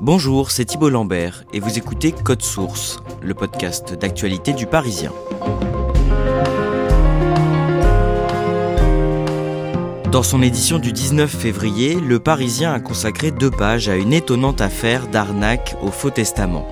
Bonjour, c'est Thibault Lambert et vous écoutez Code Source, le podcast d'actualité du Parisien. Dans son édition du 19 février, Le Parisien a consacré deux pages à une étonnante affaire d'arnaque au faux testament.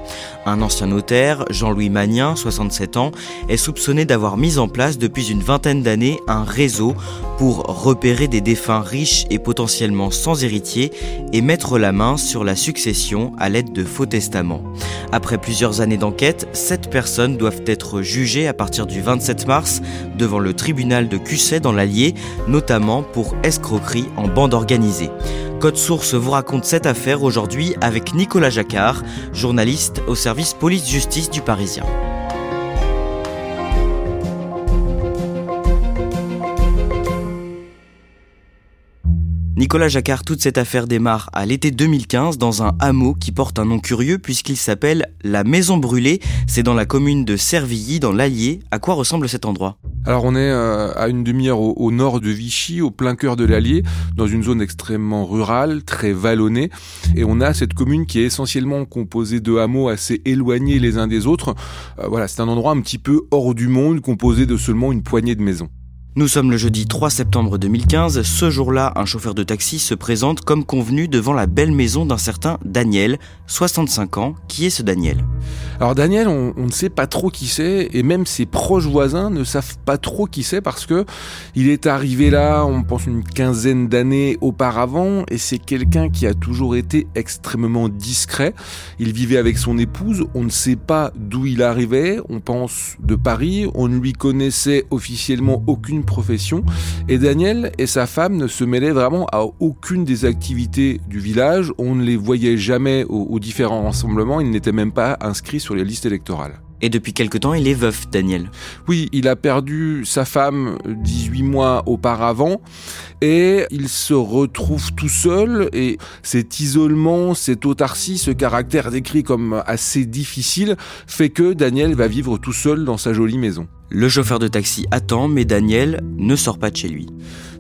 Un ancien notaire, Jean-Louis Magnin, 67 ans, est soupçonné d'avoir mis en place depuis une vingtaine d'années un réseau pour repérer des défunts riches et potentiellement sans héritiers et mettre la main sur la succession à l'aide de faux testaments. Après plusieurs années d'enquête, sept personnes doivent être jugées à partir du 27 mars devant le tribunal de Cusset dans l'Allier, notamment pour escroquerie en bande organisée. Code Source vous raconte cette affaire aujourd'hui avec Nicolas Jacquard, journaliste au service police-justice du Parisien. Nicolas Jacquard, toute cette affaire démarre à l'été 2015 dans un hameau qui porte un nom curieux puisqu'il s'appelle la Maison Brûlée. C'est dans la commune de Servilly, dans l'Allier. À quoi ressemble cet endroit? Alors on est euh, à une demi-heure au, nord de Vichy, au plein cœur de l'Allier, dans une zone extrêmement rurale, très vallonnée. Et on a cette commune qui est essentiellement composée de hameaux assez éloignés les uns des autres. Euh, voilà, c'est un endroit un petit peu hors du monde, composé de seulement une poignée de maisons. Nous sommes le jeudi 3 septembre 2015. Ce jour-là, un chauffeur de taxi se présente comme convenu devant la belle maison d'un certain Daniel, 65 ans. Qui est ce Daniel? Alors Daniel, on, ne sait pas trop qui c'est, et même ses proches voisins ne savent pas trop qui c'est parce que il est arrivé là, on pense une quinzaine d'années auparavant, et c'est quelqu'un qui a toujours été extrêmement discret. Il vivait avec son épouse, on ne sait pas d'où il arrivait, on pense de Paris, on ne lui connaissait officiellement aucune profession, et Daniel et sa femme ne se mêlaient vraiment à aucune des activités du village, on ne les voyait jamais aux, aux différents rassemblements, ils n'étaient même pas inscrits sur les listes électorales. Et depuis quelque temps, il est veuf, Daniel. Oui, il a perdu sa femme 18 mois auparavant et il se retrouve tout seul et cet isolement, cette autarcie, ce caractère décrit comme assez difficile fait que Daniel va vivre tout seul dans sa jolie maison. Le chauffeur de taxi attend, mais Daniel ne sort pas de chez lui.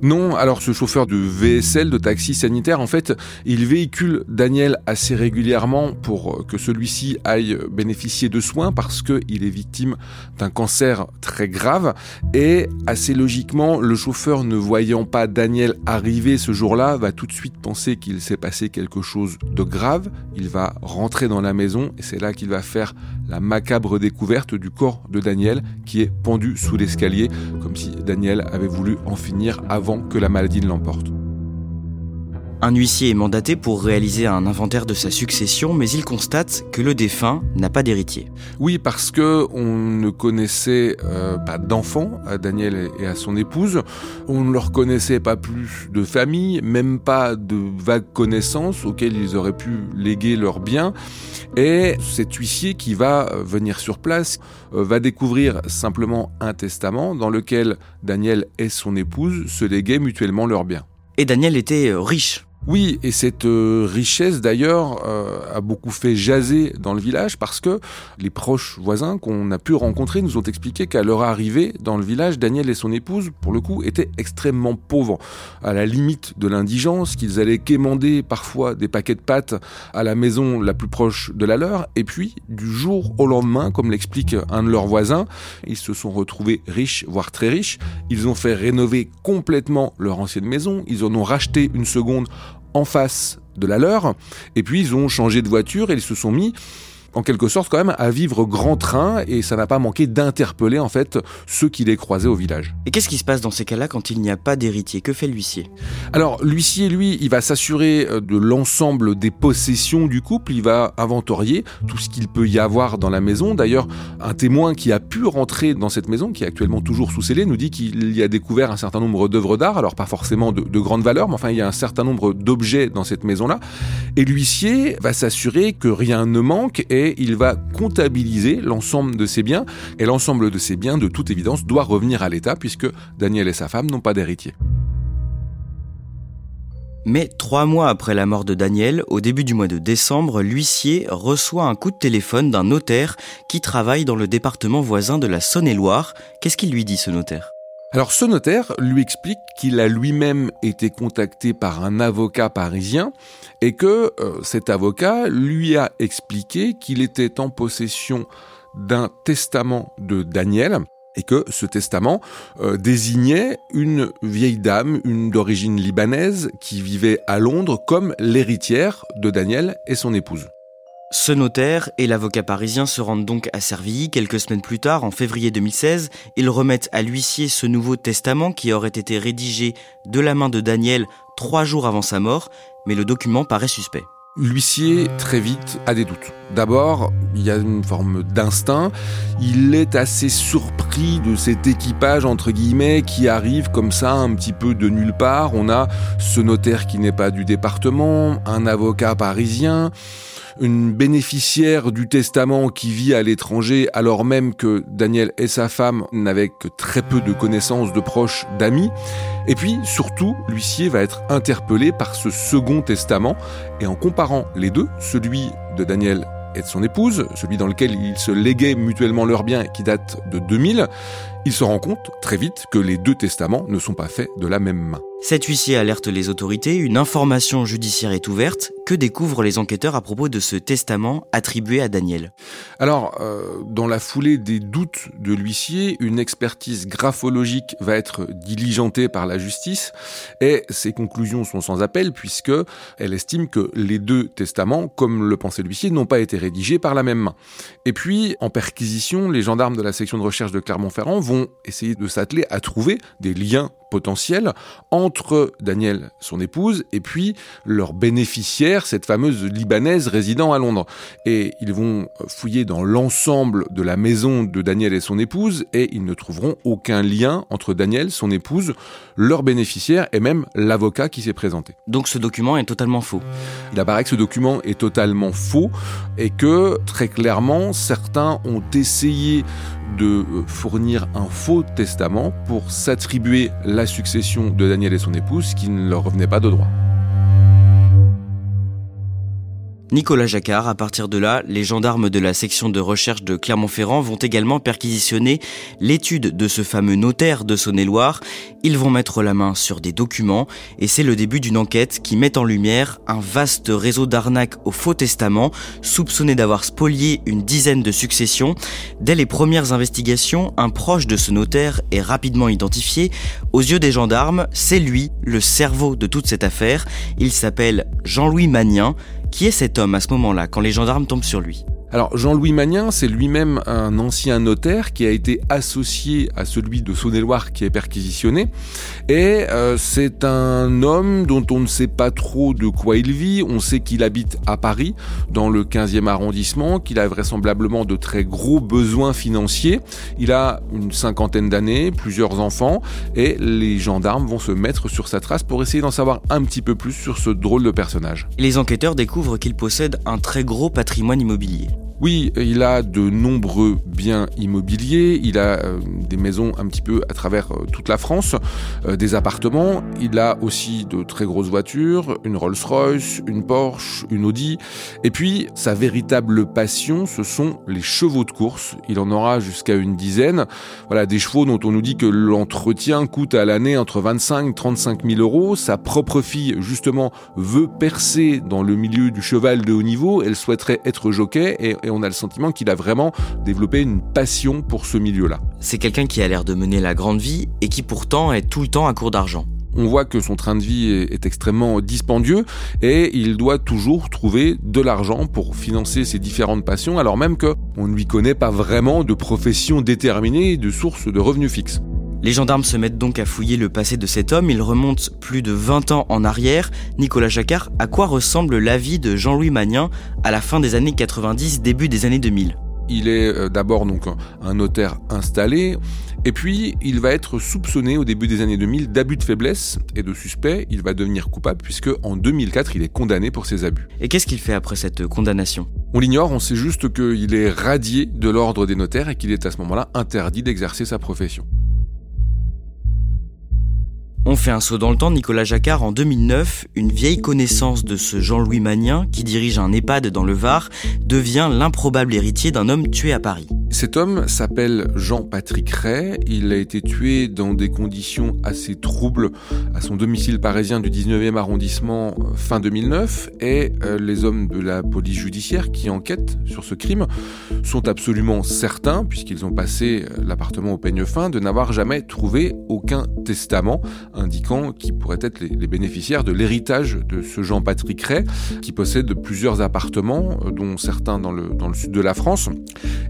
Non, alors ce chauffeur de VSL, de taxi sanitaire, en fait, il véhicule Daniel assez régulièrement pour que celui-ci aille bénéficier de soins parce qu'il est victime d'un cancer très grave. Et assez logiquement, le chauffeur, ne voyant pas Daniel arriver ce jour-là, va tout de suite penser qu'il s'est passé quelque chose de grave. Il va rentrer dans la maison et c'est là qu'il va faire la macabre découverte du corps de Daniel qui est pendu sous l'escalier, comme si Daniel avait voulu en finir avant que la maladie ne l'emporte. Un huissier est mandaté pour réaliser un inventaire de sa succession, mais il constate que le défunt n'a pas d'héritier. Oui, parce que on ne connaissait euh, pas d'enfants à Daniel et à son épouse. On ne leur connaissait pas plus de famille, même pas de vagues connaissances auxquelles ils auraient pu léguer leurs biens. Et cet huissier qui va venir sur place euh, va découvrir simplement un testament dans lequel Daniel et son épouse se léguaient mutuellement leurs biens. Et Daniel était riche. Oui, et cette euh, richesse d'ailleurs euh, a beaucoup fait jaser dans le village parce que les proches voisins qu'on a pu rencontrer nous ont expliqué qu'à leur arrivée dans le village, Daniel et son épouse, pour le coup, étaient extrêmement pauvres, à la limite de l'indigence, qu'ils allaient quémander parfois des paquets de pâtes à la maison la plus proche de la leur, et puis du jour au lendemain, comme l'explique un de leurs voisins, ils se sont retrouvés riches, voire très riches, ils ont fait rénover complètement leur ancienne maison, ils en ont racheté une seconde en face de la leur, et puis ils ont changé de voiture et ils se sont mis en quelque sorte quand même à vivre grand train et ça n'a pas manqué d'interpeller en fait ceux qui les croisaient au village. Et qu'est-ce qui se passe dans ces cas-là quand il n'y a pas d'héritier? Que fait l'huissier? Alors l'huissier lui, il va s'assurer euh, de l'ensemble des possessions du couple, il va inventorier tout ce qu'il peut y avoir dans la maison. D'ailleurs, un témoin qui a pu rentrer dans cette maison, qui est actuellement toujours sous scellé, nous dit qu'il y a découvert un certain nombre d'œuvres d'art, alors pas forcément de, de grande valeur, mais enfin il y a un certain nombre d'objets dans cette maison-là. Et l'huissier va s'assurer que rien ne manque et il va comptabiliser l'ensemble de ses biens. Et l'ensemble de ses biens, de toute évidence, doit revenir à l'État puisque Daniel et sa femme n'ont pas d'héritier. Mais trois mois après la mort de Daniel, au début du mois de décembre, l'huissier reçoit un coup de téléphone d'un notaire qui travaille dans le département voisin de la Saône-et-Loire. Qu'est-ce qu'il lui dit ce notaire? Alors ce notaire lui explique qu'il a lui-même été contacté par un avocat parisien et que euh, cet avocat lui a expliqué qu'il était en possession d'un testament de Daniel et que ce testament euh, désignait une vieille dame, une d'origine libanaise, qui vivait à Londres comme l'héritière de Daniel et son épouse. Ce notaire et l'avocat parisien se rendent donc à Servilly quelques semaines plus tard, en février 2016. Ils remettent à l'huissier ce nouveau testament qui aurait été rédigé de la main de Daniel trois jours avant sa mort, mais le document paraît suspect. L'huissier, très vite, a des doutes. D'abord, il y a une forme d'instinct. Il est assez surpris de cet équipage, entre guillemets, qui arrive comme ça, un petit peu de nulle part. On a ce notaire qui n'est pas du département, un avocat parisien une bénéficiaire du testament qui vit à l'étranger alors même que Daniel et sa femme n'avaient que très peu de connaissances, de proches, d'amis. Et puis, surtout, l'huissier va être interpellé par ce second testament et en comparant les deux, celui de Daniel et de son épouse, celui dans lequel ils se léguaient mutuellement leurs biens qui date de 2000, il se rend compte très vite que les deux testaments ne sont pas faits de la même main. Cet huissier alerte les autorités, une information judiciaire est ouverte. Que découvrent les enquêteurs à propos de ce testament attribué à Daniel? Alors, euh, dans la foulée des doutes de l'huissier, une expertise graphologique va être diligentée par la justice et ses conclusions sont sans appel puisque elle estime que les deux testaments, comme le pensait l'huissier, n'ont pas été rédigés par la même main. Et puis, en perquisition, les gendarmes de la section de recherche de Clermont-Ferrand vont essayer de s'atteler à trouver des liens potentiel entre Daniel, son épouse, et puis leur bénéficiaire, cette fameuse Libanaise résidant à Londres. Et ils vont fouiller dans l'ensemble de la maison de Daniel et son épouse, et ils ne trouveront aucun lien entre Daniel, son épouse, leur bénéficiaire et même l'avocat qui s'est présenté. Donc ce document est totalement faux. Il apparaît que ce document est totalement faux et que très clairement certains ont essayé de fournir un faux testament pour s'attribuer la succession de Daniel et son épouse qui ne leur revenait pas de droit. Nicolas Jacquard. À partir de là, les gendarmes de la section de recherche de Clermont-Ferrand vont également perquisitionner l'étude de ce fameux notaire de Saône-et-Loire. Ils vont mettre la main sur des documents et c'est le début d'une enquête qui met en lumière un vaste réseau d'arnaques au faux testament, soupçonné d'avoir spolié une dizaine de successions. Dès les premières investigations, un proche de ce notaire est rapidement identifié. Aux yeux des gendarmes, c'est lui, le cerveau de toute cette affaire. Il s'appelle Jean-Louis Magnin. Qui est cet homme à ce moment-là, quand les gendarmes tombent sur lui? Alors Jean-Louis Magnin, c'est lui-même un ancien notaire qui a été associé à celui de Saône-et-Loire qui est perquisitionné. Et euh, c'est un homme dont on ne sait pas trop de quoi il vit. On sait qu'il habite à Paris, dans le 15e arrondissement, qu'il a vraisemblablement de très gros besoins financiers. Il a une cinquantaine d'années, plusieurs enfants, et les gendarmes vont se mettre sur sa trace pour essayer d'en savoir un petit peu plus sur ce drôle de personnage. Les enquêteurs découvrent qu'il possède un très gros patrimoine immobilier. Oui, il a de nombreux biens immobiliers, il a euh, des maisons un petit peu à travers euh, toute la France, euh, des appartements, il a aussi de très grosses voitures, une Rolls-Royce, une Porsche, une Audi, et puis sa véritable passion, ce sont les chevaux de course, il en aura jusqu'à une dizaine, voilà, des chevaux dont on nous dit que l'entretien coûte à l'année entre 25 et 35 000 euros, sa propre fille justement veut percer dans le milieu du cheval de haut niveau, elle souhaiterait être jockey, et et on a le sentiment qu'il a vraiment développé une passion pour ce milieu-là. C'est quelqu'un qui a l'air de mener la grande vie et qui pourtant est tout le temps à court d'argent on voit que son train de vie est, extrêmement dispendieux et il doit toujours trouver de l'argent pour financer ses différentes passions alors même qu'on ne lui connaît pas vraiment de profession déterminée et de source de revenus fixes. Les gendarmes se mettent donc à fouiller le passé de cet homme, ils remontent plus de 20 ans en arrière. Nicolas Jacquard, à quoi ressemble la vie de Jean-Louis Magnin à la fin des années 90, début des années 2000 il est euh, d'abord donc un notaire installé, et puis il va être soupçonné au début des années 2000 d'abus de faiblesse et de suspect. Il va devenir coupable puisque en 2004 il est condamné pour ses abus. Et qu'est-ce qu'il fait après cette condamnation? On l'ignore, on sait juste qu'il est radié de l'ordre des notaires et qu'il est à ce moment-là interdit d'exercer sa profession. On fait un saut dans le temps, Nicolas Jacquard, en 2009, une vieille connaissance de ce Jean-Louis Magnin, qui dirige un EHPAD dans le Var, devient l'improbable héritier d'un homme tué à Paris. Cet homme s'appelle Jean-Patrick Ray. Il a été tué dans des conditions assez troubles à son domicile parisien du 19e arrondissement euh, fin 2009. Et euh, les hommes de la police judiciaire qui enquêtent sur ce crime sont absolument certains, puisqu'ils ont passé euh, l'appartement au peigne fin, de n'avoir jamais trouvé aucun testament indiquant qui pourraient être les, bénéficiaires de l'héritage de ce Jean-Patrick Ray, qui possède plusieurs appartements, dont certains dans le, dans le sud de la France.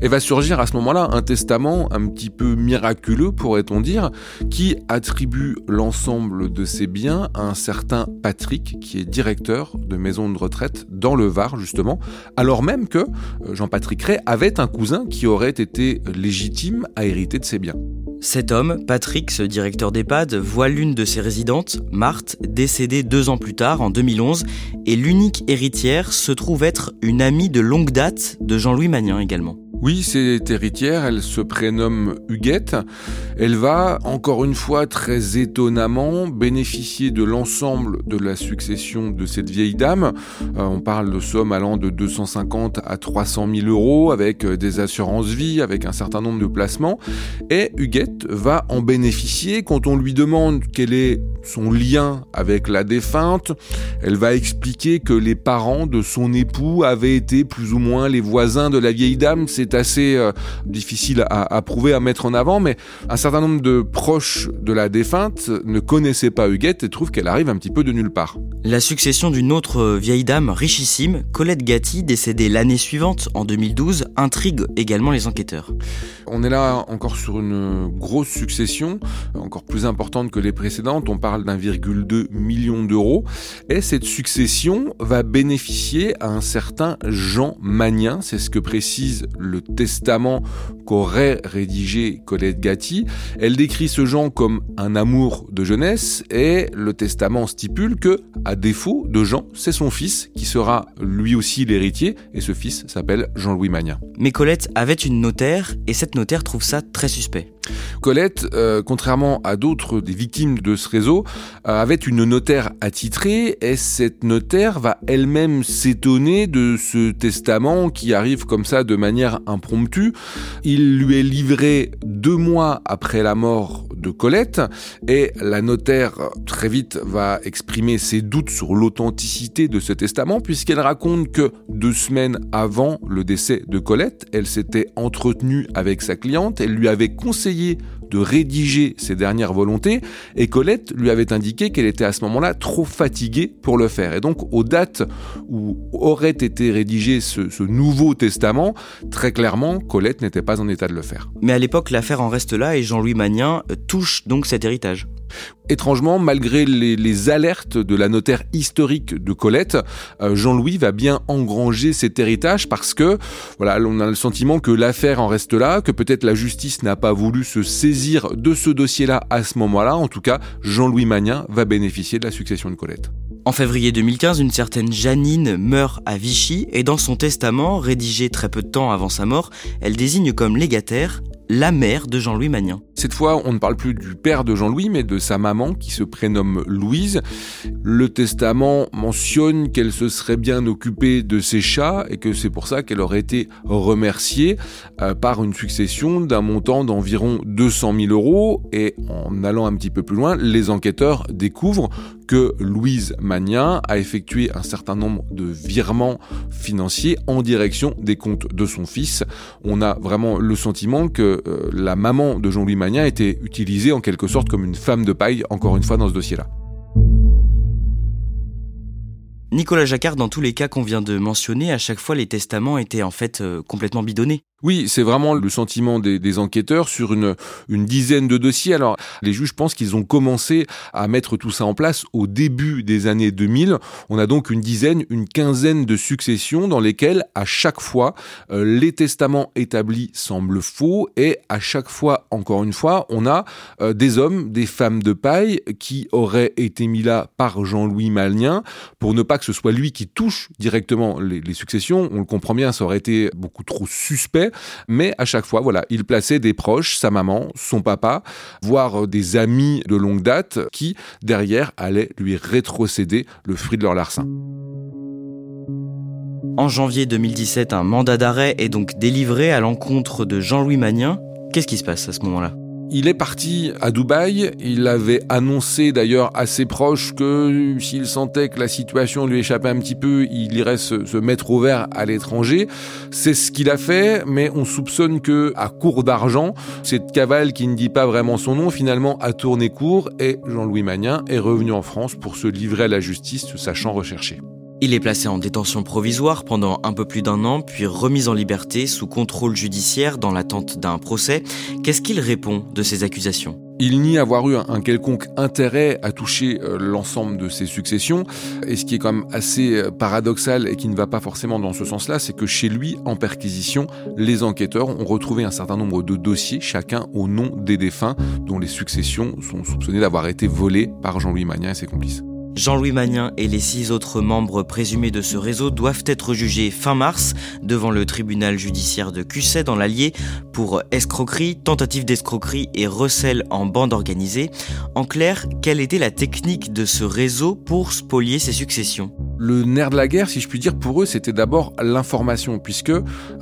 Et va à ce moment-là un testament un petit peu miraculeux, pourrait-on dire, qui attribue l'ensemble de ses biens à un certain Patrick, qui est directeur de maison de retraite dans le Var, justement, alors même que euh, Jean-Patrick Ray avait un cousin qui aurait été légitime à hériter de ses biens. Cet homme, Patrick, ce directeur d'EHPAD, voit l'une de ses résidentes, Marthe, décédée deux ans plus tard, en 2011, et l'unique héritière se trouve être une amie de longue date de Jean-Louis Magnin également. Oui, c'est héritière, elle se prénomme Huguette. Elle va, encore une fois, très étonnamment, bénéficier de l'ensemble de la succession de cette vieille dame. Euh, on parle de sommes allant de 250 à 300 000 euros, avec euh, des assurances vie, avec un certain nombre de placements. Et Huguette va en bénéficier quand on lui demande quel est son lien avec la défunte. Elle va expliquer que les parents de son époux avaient été plus ou moins les voisins de la vieille dame assez euh, difficile à, prouver, à mettre en avant, mais un certain nombre de proches de la défunte ne connaissaient pas Huguette et trouvent qu'elle arrive un petit peu de nulle part. La succession d'une autre vieille dame richissime, Colette Gatti, décédée l'année suivante, en 2012, intrigue également les enquêteurs. On est là encore sur une grosse succession, encore plus importante que les précédentes, on parle d'1,2 million d'euros, et cette succession va bénéficier à un certain Jean Magnin, c'est ce que précise le testament qu'aurait rédigé Colette Gatti. Elle décrit ce Jean comme un amour de jeunesse et le testament stipule que, à défaut de Jean, c'est son fils qui sera lui aussi l'héritier et ce fils s'appelle Jean-Louis Magnin. Mais Colette avait une notaire et cette notaire trouve ça très suspect. Colette, euh, contrairement à d'autres des victimes de ce réseau, euh, avait une notaire attitrée et cette notaire va elle-même s'étonner de ce testament qui arrive comme ça de manière impromptue. Il lui est livré deux mois après la mort de Colette et la notaire très vite va exprimer ses doutes sur l'authenticité de ce testament puisqu'elle raconte que deux semaines avant le décès de Colette, elle s'était entretenue avec sa cliente, elle lui avait conseillé de rédiger ses dernières volontés et Colette lui avait indiqué qu'elle était à ce moment-là trop fatiguée pour le faire. Et donc aux dates où aurait été rédigé ce, ce nouveau testament, très clairement, Colette n'était pas en état de le faire. Mais à l'époque, l'affaire en reste là et Jean-Louis Magnin touche donc cet héritage. Étrangement, malgré les, alertes de la notaire historique de Colette, euh, Jean-Louis va bien engranger cet héritage parce que, voilà, on a le sentiment que l'affaire en reste là, que peut-être la justice n'a pas voulu se saisir de ce dossier-là à ce moment-là. En tout cas, Jean-Louis Magnin va bénéficier de la succession de Colette. En février 2015, une certaine Janine meurt à Vichy et dans son testament, rédigé très peu de temps avant sa mort, elle désigne comme légataire la mère de Jean-Louis Magnin. Cette fois, on ne parle plus du père de Jean-Louis, mais de sa maman qui se prénomme Louise. Le testament mentionne qu'elle se serait bien occupée de ses chats et que c'est pour ça qu'elle aurait été remerciée euh, par une succession d'un montant d'environ 200 000 euros. Et en allant un petit peu plus loin, les enquêteurs découvrent que Louise Magnin a effectué un certain nombre de virements financiers en direction des comptes de son fils. On a vraiment le sentiment que euh, la maman de Jean-Louis Magnin été utilisée en quelque sorte comme une femme de paille, encore une fois, dans ce dossier-là. Nicolas Jacquard, dans tous les cas qu'on vient de mentionner, à chaque fois les testaments étaient en fait euh, complètement bidonnés. Oui, c'est vraiment le sentiment des, enquêteurs sur une, dizaine de dossiers. Alors, les juges pensent qu'ils ont commencé à mettre tout ça en place au début des années 2000. On a donc une dizaine, une quinzaine de successions dans lesquelles, à chaque fois, euh, les testaments établis semblent faux et à chaque fois, encore une fois, on a euh, des hommes, des femmes de paille qui auraient été mis là par Jean-Louis Malien pour ne pas que ce soit lui qui touche directement les successions. On le comprend bien, ça aurait été beaucoup trop suspect mais à chaque fois, voilà, il plaçait des proches, sa maman, son papa, voire des amis de longue date qui, derrière, allaient lui rétrocéder le fruit de leur larcin. En janvier 2017, un mandat d'arrêt est donc délivré à l'encontre de Jean-Louis Magnin. Qu'est-ce qui se passe à ce moment-là? Il est parti à Dubaï. Il avait annoncé d'ailleurs à ses proches que s'il sentait que la situation lui échappait un petit peu, il irait se, mettre au vert à l'étranger. C'est ce qu'il a fait, mais on soupçonne que, à court d'argent, cette cavale qui ne dit pas vraiment son nom, finalement a tourné court et Jean-Louis Magnin est revenu en France pour se livrer à la justice, sachant recherché. Il est placé en détention provisoire pendant un peu plus d'un an, puis remis en liberté sous contrôle judiciaire dans l'attente d'un procès. Qu'est-ce qu'il répond de ces accusations? Il nie avoir eu un, quelconque intérêt à toucher euh, l'ensemble de ses successions. Et ce qui est quand même assez euh, paradoxal et qui ne va pas forcément dans ce sens-là, c'est que chez lui, en perquisition, les enquêteurs ont retrouvé un certain nombre de dossiers, chacun au nom des défunts, dont les successions sont soupçonnées d'avoir été volées par Jean-Louis Magnin et ses complices. Jean-Louis Magnin et les six autres membres présumés de ce réseau doivent être jugés fin mars devant le tribunal judiciaire de Cusset dans l'Allier pour escroquerie, tentative d'escroquerie et recel en bande organisée. En clair, quelle était la technique de ce réseau pour spolier ses successions? Le nerf de la guerre, si je puis dire, pour eux, c'était d'abord l'information, puisque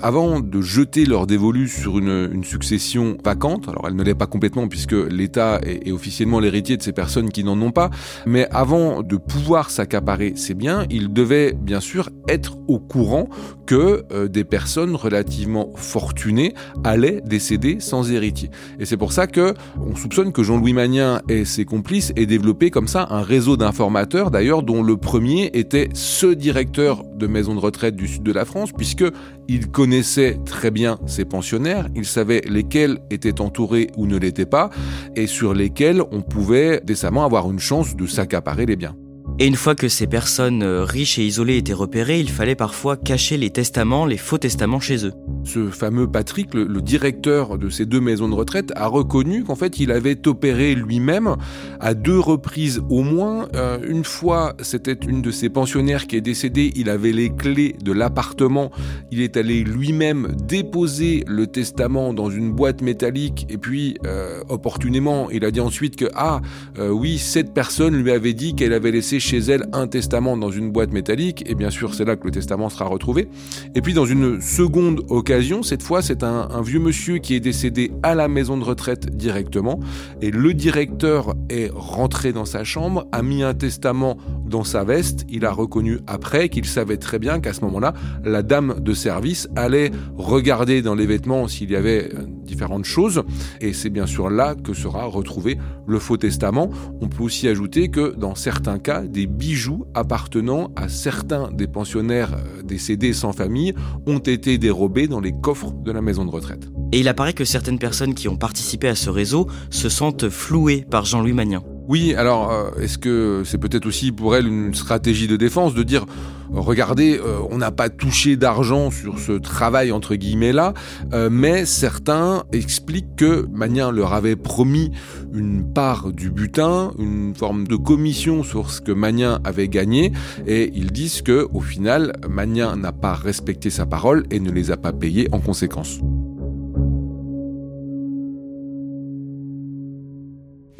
avant de jeter leur dévolu sur une, succession vacante, alors elle ne l'est pas complètement puisque l'État est, officiellement l'héritier de ces personnes qui n'en ont pas, mais avant de pouvoir s'accaparer ces biens, ils devaient bien sûr être au courant que euh, des personnes relativement fortunées allaient décéder sans héritier. Et c'est pour ça que on soupçonne que Jean-Louis Magnin et ses complices aient développé comme ça un réseau d'informateurs, d'ailleurs dont le premier était ce directeur de de retraite du sud de la France, puisque il connaissait très bien ses pensionnaires, il savait lesquels étaient entourés ou ne l'étaient pas, et sur lesquels on pouvait décemment avoir une chance de s'accaparer les biens. Et une fois que ces personnes euh, riches et isolées étaient repérées, il fallait parfois cacher les testaments, les faux testaments chez eux. Ce fameux Patrick, le, directeur de ces deux maisons de retraite, a reconnu qu'en fait il avait opéré lui-même à deux reprises au moins. Euh, une fois, c'était une de ses pensionnaires qui est décédée, il avait les clés de l'appartement, il est allé lui-même déposer le testament dans une boîte métallique et puis euh, opportunément il a dit ensuite que ah oui cette personne lui avait dit qu'elle avait laissé chez elle un testament dans une boîte métallique, et bien sûr c'est là que le testament sera retrouvé. Et puis dans une seconde occasion, cette fois c'est un, vieux monsieur qui est décédé à la maison de retraite directement, et le directeur est rentré dans sa chambre, a mis un testament dans sa veste, il a reconnu après qu'il savait très bien qu'à ce moment-là, la dame de service allait regarder dans les vêtements s'il y avait euh, différentes choses, et c'est bien sûr là que sera retrouvé le faux testament. On peut aussi ajouter que dans certains cas, des bijoux appartenant à certains des pensionnaires euh, décédés sans famille ont été dérobés dans les coffres de la maison de retraite. Et il apparaît que certaines personnes qui ont participé à ce réseau se sentent flouées par Jean-Louis Magnin. Oui, alors euh, est-ce que c'est peut-être aussi pour elle une stratégie de défense de dire regardez, euh, on n'a pas touché d'argent sur ce travail entre guillemets là, euh, mais certains expliquent que Magnin leur avait promis une part du butin, une forme de commission sur ce que Magnin avait gagné, et ils disent que au final, Magnin n'a pas respecté sa parole et ne les a pas payés en conséquence.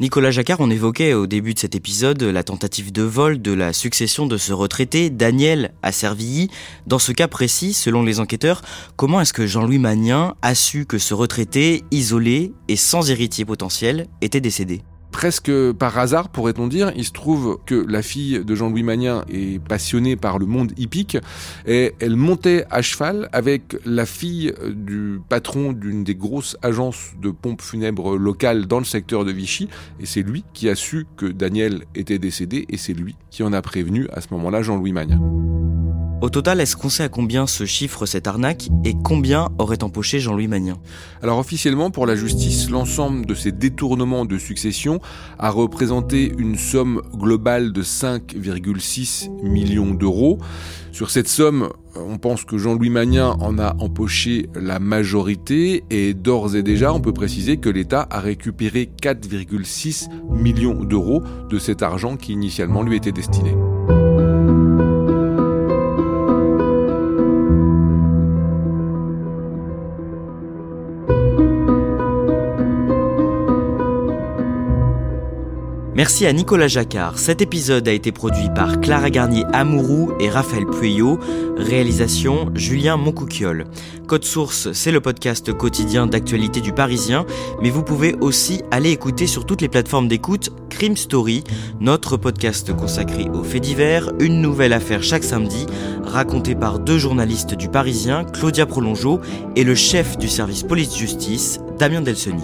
Nicolas Jacquard, on évoquait au début de cet épisode la tentative de vol de la succession de ce retraité, Daniel à Servilly. Dans ce cas précis, selon les enquêteurs, comment est-ce que Jean-Louis Magnin a su que ce retraité, isolé et sans héritier potentiel, était décédé? Presque par hasard, pourrait-on dire, il se trouve que la fille de Jean-Louis Magnin est passionnée par le monde hippique et elle montait à cheval avec la fille du patron d'une des grosses agences de pompes funèbres locales dans le secteur de Vichy et c'est lui qui a su que Daniel était décédé et c'est lui qui en a prévenu à ce moment-là Jean-Louis Magnin. Au total, est-ce qu'on sait à combien se chiffre cette arnaque et combien aurait empoché Jean-Louis Magnin? Alors officiellement, pour la justice, l'ensemble de ces détournements de succession a représenté une somme globale de 5,6 millions d'euros. Sur cette somme, on pense que Jean-Louis Magnin en a empoché la majorité et d'ores et déjà, on peut préciser que l'État a récupéré 4,6 millions d'euros de cet argent qui initialement lui était destiné. Merci à Nicolas Jacquard. Cet épisode a été produit par Clara Garnier Amourou et Raphaël Pueyo. Réalisation Julien Moncouquiole. Code Source, c'est le podcast quotidien d'actualité du Parisien, mais vous pouvez aussi aller écouter sur toutes les plateformes d'écoute Crime Story, notre podcast consacré aux faits divers, une nouvelle affaire chaque samedi, racontée par deux journalistes du Parisien, Claudia Prolongeau et le chef du service police-justice, Damien Delseny.